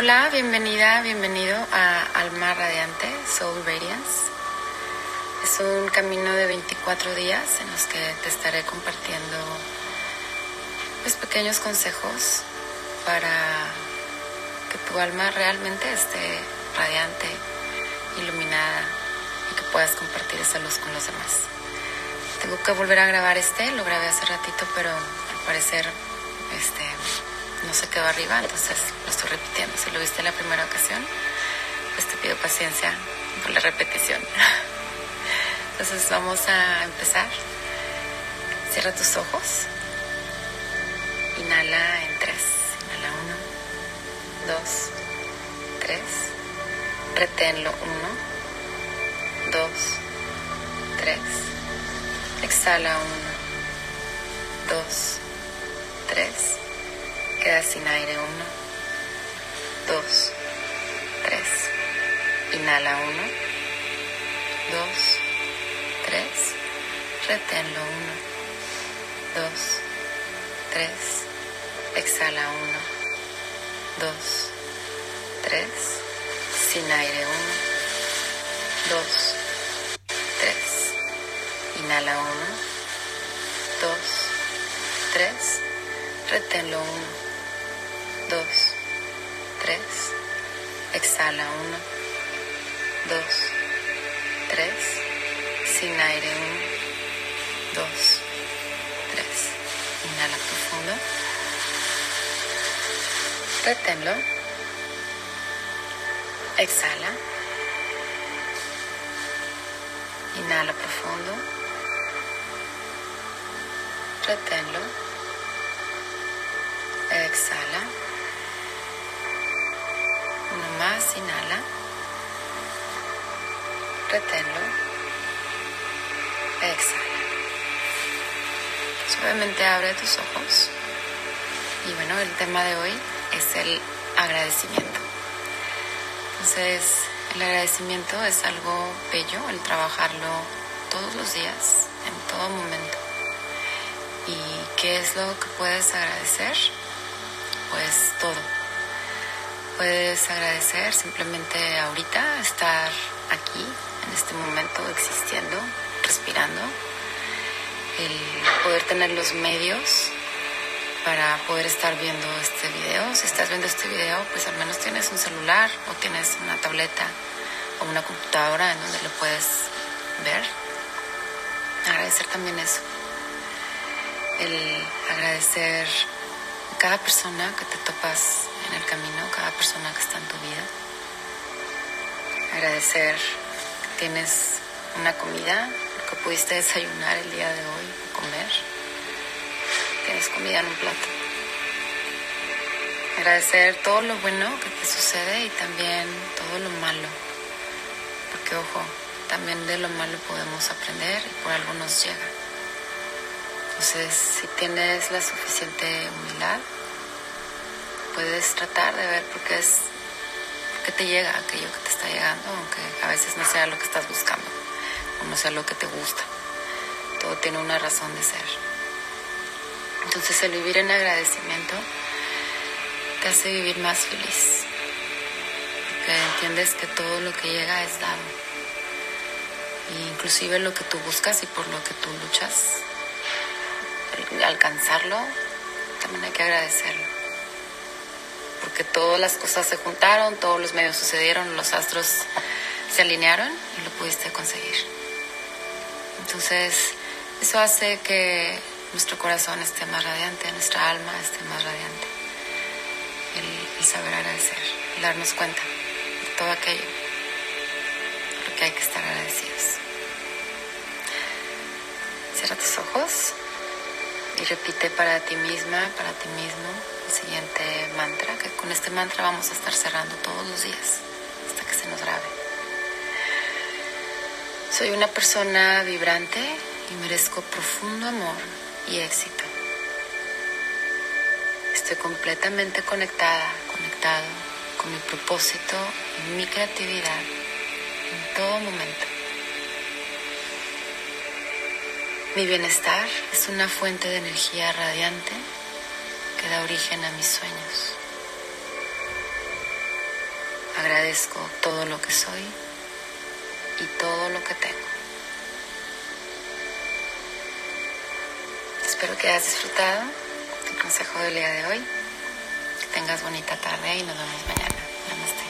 Hola, bienvenida, bienvenido a Alma Radiante, Soul Radiance. Es un camino de 24 días en los que te estaré compartiendo pues, pequeños consejos para que tu alma realmente esté radiante, iluminada y que puedas compartir esa luz con los demás. Tengo que volver a grabar este, lo grabé hace ratito, pero al parecer este, no se quedó arriba, entonces lo estoy repitiendo. Si lo viste en la primera ocasión, pues te pido paciencia por la repetición. Entonces vamos a empezar. Cierra tus ojos. Inhala en tres. Inhala uno, dos, tres. Reténlo uno, dos, tres. Exhala uno, dos, tres. Queda sin aire uno, dos, tres. Inhala uno, dos, tres. Reténlo uno, dos, tres. Exhala uno, dos, tres. Sin aire uno, dos, tres. Inhala uno, dos, tres. Reténlo uno, dos, tres. Exhala uno, dos, tres. Sin aire uno, dos, tres. Inhala profundo. Reténlo. Exhala. Inhala profundo. Reténlo. Exhala. Uno más, inhala. Reténlo. Exhala. Suavemente abre tus ojos. Y bueno, el tema de hoy es el agradecimiento. Entonces, el agradecimiento es algo bello, el trabajarlo todos los días, en todo momento. ¿Y qué es lo que puedes agradecer? Pues todo. Puedes agradecer simplemente ahorita estar aquí, en este momento, existiendo, respirando, el poder tener los medios para poder estar viendo este video. Si estás viendo este video, pues al menos tienes un celular o tienes una tableta o una computadora en donde lo puedes ver. Agradecer también eso. El agradecer a cada persona que te topas en el camino, cada persona que está en tu vida. Agradecer que tienes una comida, que pudiste desayunar el día de hoy, comer tienes comida en un plato. Agradecer todo lo bueno que te sucede y también todo lo malo. Porque ojo, también de lo malo podemos aprender y por algo nos llega. Entonces, si tienes la suficiente humildad, puedes tratar de ver por qué es qué te llega aquello que te está llegando, aunque a veces no sea lo que estás buscando o no sea lo que te gusta. Todo tiene una razón de ser. Entonces el vivir en agradecimiento te hace vivir más feliz. Porque entiendes que todo lo que llega es dado. E inclusive lo que tú buscas y por lo que tú luchas, alcanzarlo, también hay que agradecerlo. Porque todas las cosas se juntaron, todos los medios sucedieron, los astros se alinearon y lo pudiste conseguir. Entonces, eso hace que nuestro corazón esté más radiante, nuestra alma esté más radiante. El, saber agradecer, el darnos cuenta de todo aquello lo que hay que estar agradecidos. Cierra tus ojos y repite para ti misma, para ti mismo, siguiente mantra, que con este mantra vamos a estar cerrando todos los días hasta que se nos grabe. Soy una persona vibrante y merezco profundo amor y éxito. Estoy completamente conectada, conectado con mi propósito y mi creatividad en todo momento. Mi bienestar es una fuente de energía radiante da origen a mis sueños. agradezco todo lo que soy y todo lo que tengo. Espero que hayas disfrutado el consejo del día de hoy. Que tengas bonita tarde y nos vemos mañana.